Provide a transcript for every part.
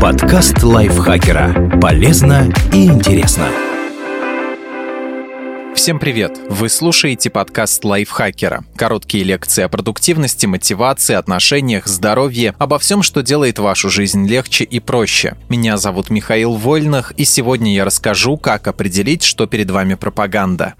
Подкаст лайфхакера. Полезно и интересно. Всем привет! Вы слушаете подкаст лайфхакера. Короткие лекции о продуктивности, мотивации, отношениях, здоровье, обо всем, что делает вашу жизнь легче и проще. Меня зовут Михаил Вольных, и сегодня я расскажу, как определить, что перед вами пропаганда.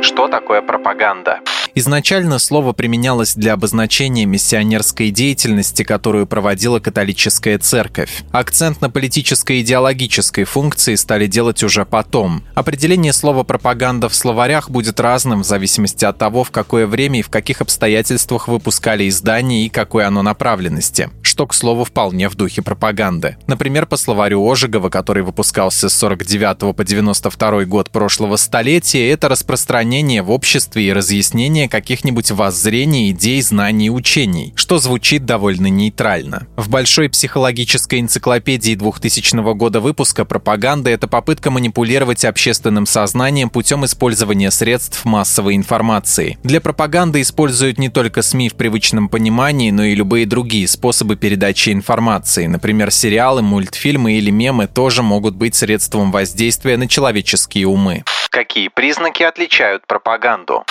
Что такое пропаганда? Изначально слово применялось для обозначения миссионерской деятельности, которую проводила католическая церковь. Акцент на политической и идеологической функции стали делать уже потом. Определение слова «пропаганда» в словарях будет разным в зависимости от того, в какое время и в каких обстоятельствах выпускали издание и какой оно направленности, что, к слову, вполне в духе пропаганды. Например, по словарю Ожегова, который выпускался с 49 по 92 год прошлого столетия, это распространение в обществе и разъяснение каких-нибудь воззрений, идей, знаний и учений, что звучит довольно нейтрально. В большой психологической энциклопедии 2000 года выпуска пропаганда – это попытка манипулировать общественным сознанием путем использования средств массовой информации. Для пропаганды используют не только СМИ в привычном понимании, но и любые другие способы передачи информации. Например, сериалы, мультфильмы или мемы тоже могут быть средством воздействия на человеческие умы. Какие признаки отличают пропаганду?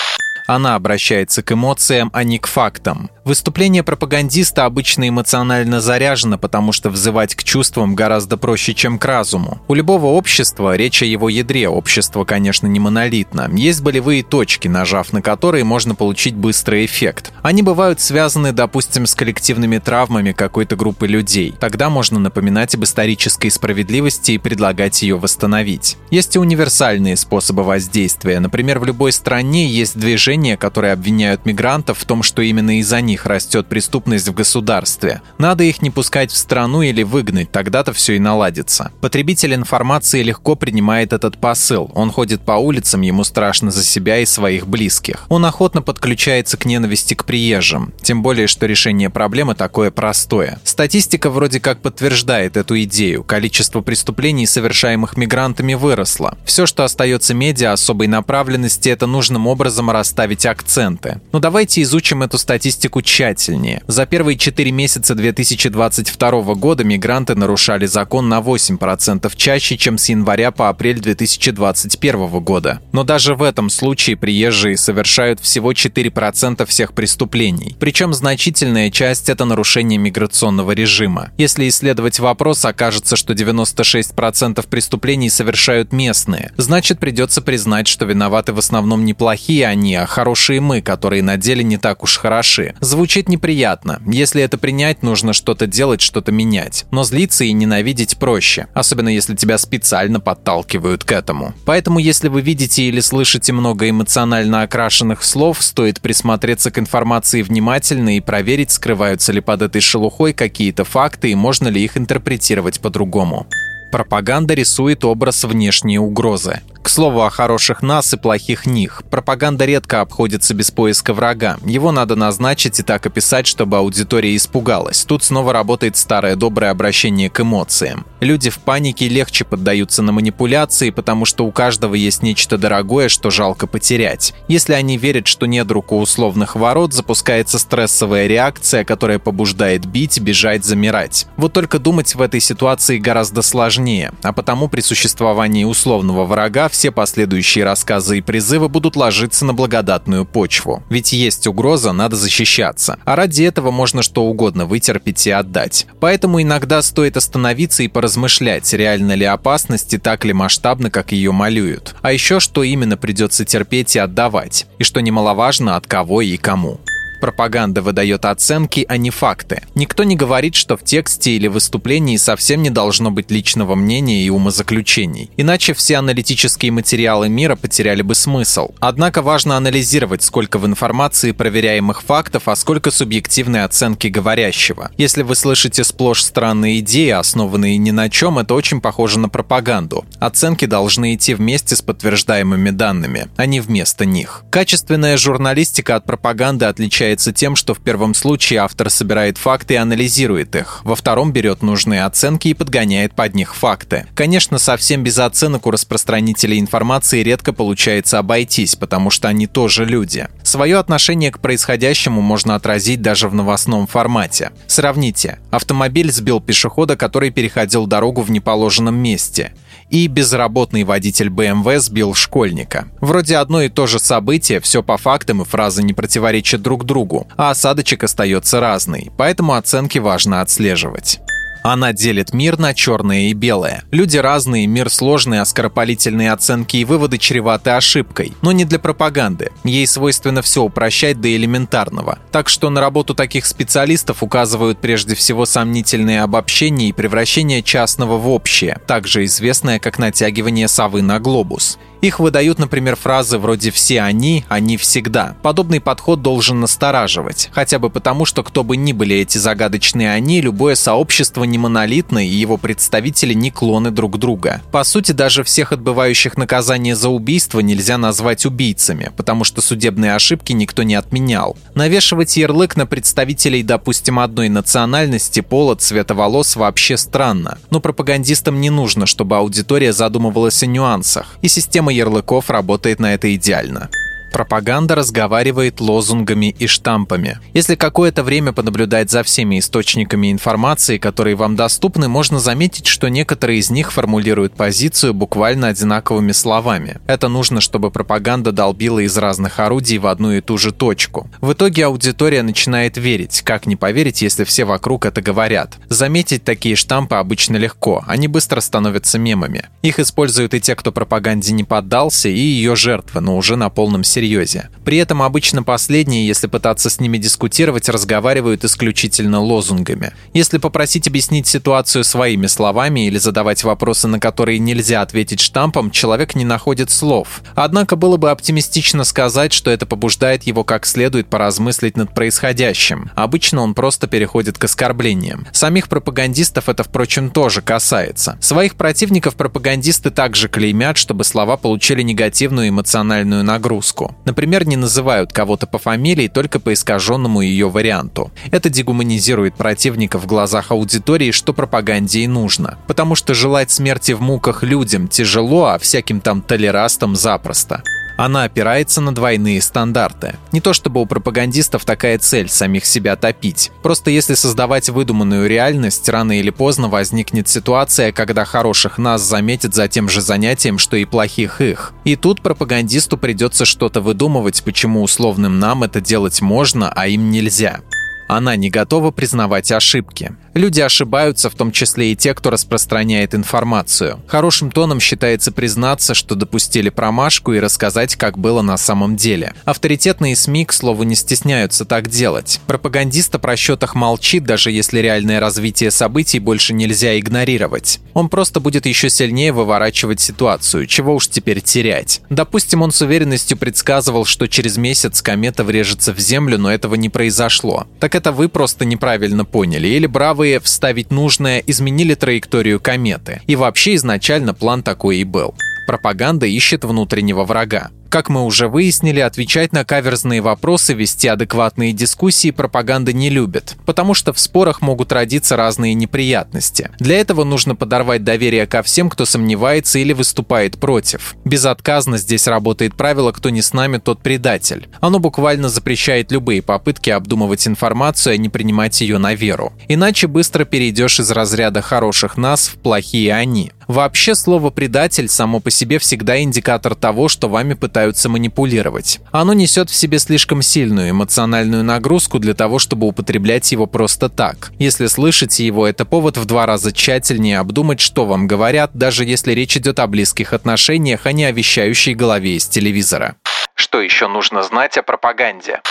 Она обращается к эмоциям, а не к фактам. Выступление пропагандиста обычно эмоционально заряжено, потому что взывать к чувствам гораздо проще, чем к разуму. У любого общества, речь о его ядре, общество, конечно, не монолитно, есть болевые точки, нажав на которые можно получить быстрый эффект. Они бывают связаны, допустим, с коллективными травмами какой-то группы людей. Тогда можно напоминать об исторической справедливости и предлагать ее восстановить. Есть и универсальные способы воздействия. Например, в любой стране есть движения, которые обвиняют мигрантов в том, что именно из-за них них растет преступность в государстве. Надо их не пускать в страну или выгнать, тогда-то все и наладится. Потребитель информации легко принимает этот посыл. Он ходит по улицам, ему страшно за себя и своих близких. Он охотно подключается к ненависти к приезжим. Тем более, что решение проблемы такое простое. Статистика вроде как подтверждает эту идею. Количество преступлений, совершаемых мигрантами, выросло. Все, что остается медиа особой направленности, это нужным образом расставить акценты. Но давайте изучим эту статистику тщательнее. За первые 4 месяца 2022 года мигранты нарушали закон на 8% чаще, чем с января по апрель 2021 года. Но даже в этом случае приезжие совершают всего 4% всех преступлений. Причем значительная часть – это нарушение миграционного режима. Если исследовать вопрос, окажется, что 96% преступлений совершают местные. Значит, придется признать, что виноваты в основном не плохие они, а хорошие мы, которые на деле не так уж хороши. Звучит неприятно. Если это принять, нужно что-то делать, что-то менять. Но злиться и ненавидеть проще, особенно если тебя специально подталкивают к этому. Поэтому, если вы видите или слышите много эмоционально окрашенных слов, стоит присмотреться к информации внимательно и проверить, скрываются ли под этой шелухой какие-то факты и можно ли их интерпретировать по-другому. Пропаганда рисует образ внешней угрозы. К слову о хороших нас и плохих них. Пропаганда редко обходится без поиска врага. Его надо назначить и так описать, чтобы аудитория испугалась. Тут снова работает старое доброе обращение к эмоциям. Люди в панике легче поддаются на манипуляции, потому что у каждого есть нечто дорогое, что жалко потерять. Если они верят, что недруг у условных ворот, запускается стрессовая реакция, которая побуждает бить, бежать, замирать. Вот только думать в этой ситуации гораздо сложнее, а потому при существовании условного врага все последующие рассказы и призывы будут ложиться на благодатную почву. Ведь есть угроза, надо защищаться. А ради этого можно что угодно вытерпеть и отдать. Поэтому иногда стоит остановиться и поразмышлять, реально ли опасность и так ли масштабно, как ее малюют. А еще, что именно придется терпеть и отдавать. И что немаловажно, от кого и кому. Пропаганда выдает оценки, а не факты. Никто не говорит, что в тексте или выступлении совсем не должно быть личного мнения и умозаключений. Иначе все аналитические материалы мира потеряли бы смысл. Однако важно анализировать, сколько в информации проверяемых фактов, а сколько субъективной оценки говорящего. Если вы слышите сплошь странные идеи, основанные ни на чем, это очень похоже на пропаганду. Оценки должны идти вместе с подтверждаемыми данными, а не вместо них. Качественная журналистика от пропаганды отличается отличается тем, что в первом случае автор собирает факты и анализирует их, во втором берет нужные оценки и подгоняет под них факты. Конечно, совсем без оценок у распространителей информации редко получается обойтись, потому что они тоже люди. Свое отношение к происходящему можно отразить даже в новостном формате. Сравните. Автомобиль сбил пешехода, который переходил дорогу в неположенном месте и безработный водитель БМВ сбил школьника. Вроде одно и то же событие, все по фактам и фразы не противоречат друг другу, а осадочек остается разный, поэтому оценки важно отслеживать. Она делит мир на черное и белое. Люди разные, мир сложный, а скоропалительные оценки и выводы чреваты ошибкой. Но не для пропаганды. Ей свойственно все упрощать до элементарного. Так что на работу таких специалистов указывают прежде всего сомнительные обобщения и превращение частного в общее, также известное как натягивание совы на глобус. Их выдают, например, фразы вроде «все они, они всегда». Подобный подход должен настораживать, хотя бы потому, что кто бы ни были эти загадочные «они», любое сообщество не монолитно и его представители не клоны друг друга. По сути, даже всех отбывающих наказание за убийство нельзя назвать убийцами, потому что судебные ошибки никто не отменял. Навешивать ярлык на представителей, допустим, одной национальности, пола, цвета волос вообще странно. Но пропагандистам не нужно, чтобы аудитория задумывалась о нюансах, и система ярлыков работает на это идеально. Пропаганда разговаривает лозунгами и штампами. Если какое-то время понаблюдать за всеми источниками информации, которые вам доступны, можно заметить, что некоторые из них формулируют позицию буквально одинаковыми словами. Это нужно, чтобы пропаганда долбила из разных орудий в одну и ту же точку. В итоге аудитория начинает верить. Как не поверить, если все вокруг это говорят? Заметить такие штампы обычно легко, они быстро становятся мемами. Их используют и те, кто пропаганде не поддался, и ее жертвы, но уже на полном серьезе серьезе. При этом обычно последние, если пытаться с ними дискутировать, разговаривают исключительно лозунгами. Если попросить объяснить ситуацию своими словами или задавать вопросы, на которые нельзя ответить штампом, человек не находит слов. Однако было бы оптимистично сказать, что это побуждает его как следует поразмыслить над происходящим. Обычно он просто переходит к оскорблениям. Самих пропагандистов это, впрочем, тоже касается. Своих противников пропагандисты также клеймят, чтобы слова получили негативную эмоциональную нагрузку. Например, не называют кого-то по фамилии только по искаженному ее варианту. Это дегуманизирует противника в глазах аудитории, что пропаганде и нужно. Потому что желать смерти в муках людям тяжело, а всяким там толерастам запросто. Она опирается на двойные стандарты. Не то чтобы у пропагандистов такая цель самих себя топить. Просто если создавать выдуманную реальность, рано или поздно возникнет ситуация, когда хороших нас заметят за тем же занятием, что и плохих их. И тут пропагандисту придется что-то выдумывать, почему условным нам это делать можно, а им нельзя. Она не готова признавать ошибки. Люди ошибаются, в том числе и те, кто распространяет информацию. Хорошим тоном считается признаться, что допустили промашку и рассказать, как было на самом деле. Авторитетные СМИ, к слову, не стесняются так делать. Пропагандист о просчетах молчит, даже если реальное развитие событий больше нельзя игнорировать. Он просто будет еще сильнее выворачивать ситуацию, чего уж теперь терять. Допустим, он с уверенностью предсказывал, что через месяц комета врежется в Землю, но этого не произошло. Так это вы просто неправильно поняли, или бравый первые вставить нужное изменили траекторию кометы. И вообще изначально план такой и был. Пропаганда ищет внутреннего врага. Как мы уже выяснили, отвечать на каверзные вопросы, вести адекватные дискуссии пропаганда не любит, потому что в спорах могут родиться разные неприятности. Для этого нужно подорвать доверие ко всем, кто сомневается или выступает против. Безотказно здесь работает правило «кто не с нами, тот предатель». Оно буквально запрещает любые попытки обдумывать информацию, а не принимать ее на веру. Иначе быстро перейдешь из разряда хороших нас в плохие они. Вообще слово «предатель» само по себе всегда индикатор того, что вами пытаются манипулировать. Оно несет в себе слишком сильную эмоциональную нагрузку для того, чтобы употреблять его просто так. Если слышите его, это повод в два раза тщательнее обдумать, что вам говорят, даже если речь идет о близких отношениях, а не о вещающей голове из телевизора. Что еще нужно знать о пропаганде?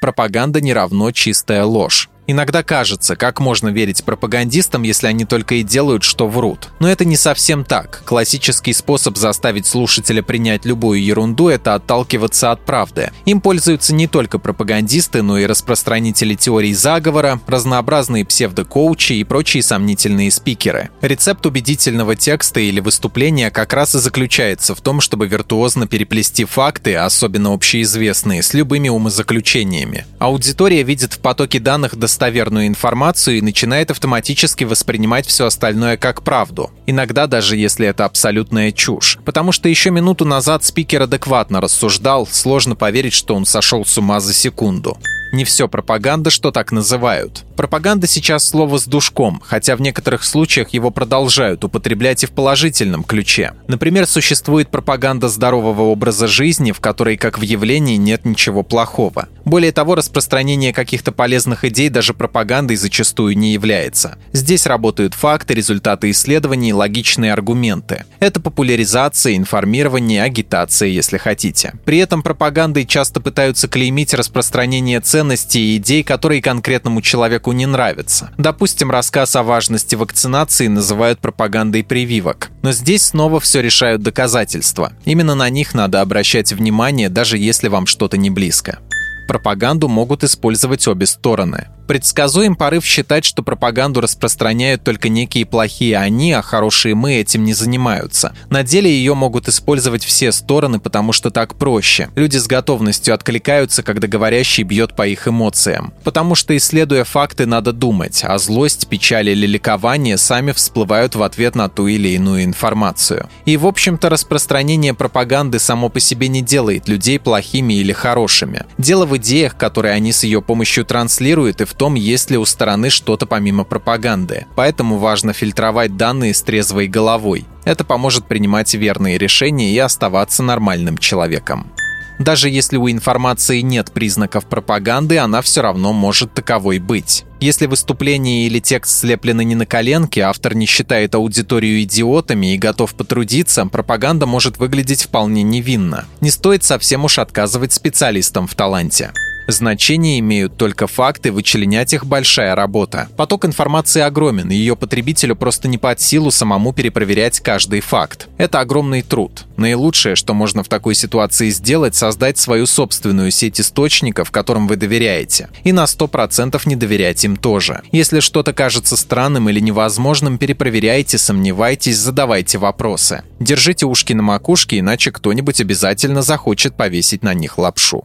Пропаганда не равно чистая ложь. Иногда кажется, как можно верить пропагандистам, если они только и делают, что врут. Но это не совсем так. Классический способ заставить слушателя принять любую ерунду – это отталкиваться от правды. Им пользуются не только пропагандисты, но и распространители теорий заговора, разнообразные псевдокоучи и прочие сомнительные спикеры. Рецепт убедительного текста или выступления как раз и заключается в том, чтобы виртуозно переплести факты, особенно общеизвестные, с любыми умозаключениями. Аудитория видит в потоке данных достоверную информацию и начинает автоматически воспринимать все остальное как правду. Иногда даже если это абсолютная чушь. Потому что еще минуту назад спикер адекватно рассуждал, сложно поверить, что он сошел с ума за секунду. Не все пропаганда, что так называют. Пропаганда сейчас слово с душком, хотя в некоторых случаях его продолжают употреблять и в положительном ключе. Например, существует пропаганда здорового образа жизни, в которой, как в явлении, нет ничего плохого. Более того, распространение каких-то полезных идей даже пропагандой зачастую не является. Здесь работают факты, результаты исследований, логичные аргументы. Это популяризация, информирование, агитация, если хотите. При этом пропагандой часто пытаются клеймить распространение цен ценностей и идей, которые конкретному человеку не нравятся. Допустим, рассказ о важности вакцинации называют пропагандой прививок. Но здесь снова все решают доказательства. Именно на них надо обращать внимание, даже если вам что-то не близко пропаганду могут использовать обе стороны. Предсказуем порыв считать, что пропаганду распространяют только некие плохие они, а хорошие мы этим не занимаются. На деле ее могут использовать все стороны, потому что так проще. Люди с готовностью откликаются, когда говорящий бьет по их эмоциям. Потому что, исследуя факты, надо думать, а злость, печаль или ликование сами всплывают в ответ на ту или иную информацию. И, в общем-то, распространение пропаганды само по себе не делает людей плохими или хорошими. Дело в идеях, которые они с ее помощью транслируют, и в том, есть ли у стороны что-то помимо пропаганды. Поэтому важно фильтровать данные с трезвой головой. Это поможет принимать верные решения и оставаться нормальным человеком. Даже если у информации нет признаков пропаганды, она все равно может таковой быть. Если выступление или текст слеплены не на коленке, автор не считает аудиторию идиотами и готов потрудиться, пропаганда может выглядеть вполне невинно. Не стоит совсем уж отказывать специалистам в таланте. Значение имеют только факты, вычленять их большая работа. Поток информации огромен, ее потребителю просто не под силу самому перепроверять каждый факт. Это огромный труд. Наилучшее, что можно в такой ситуации сделать, создать свою собственную сеть источников, которым вы доверяете. И на 100% не доверять им тоже. Если что-то кажется странным или невозможным, перепроверяйте, сомневайтесь, задавайте вопросы. Держите ушки на макушке, иначе кто-нибудь обязательно захочет повесить на них лапшу.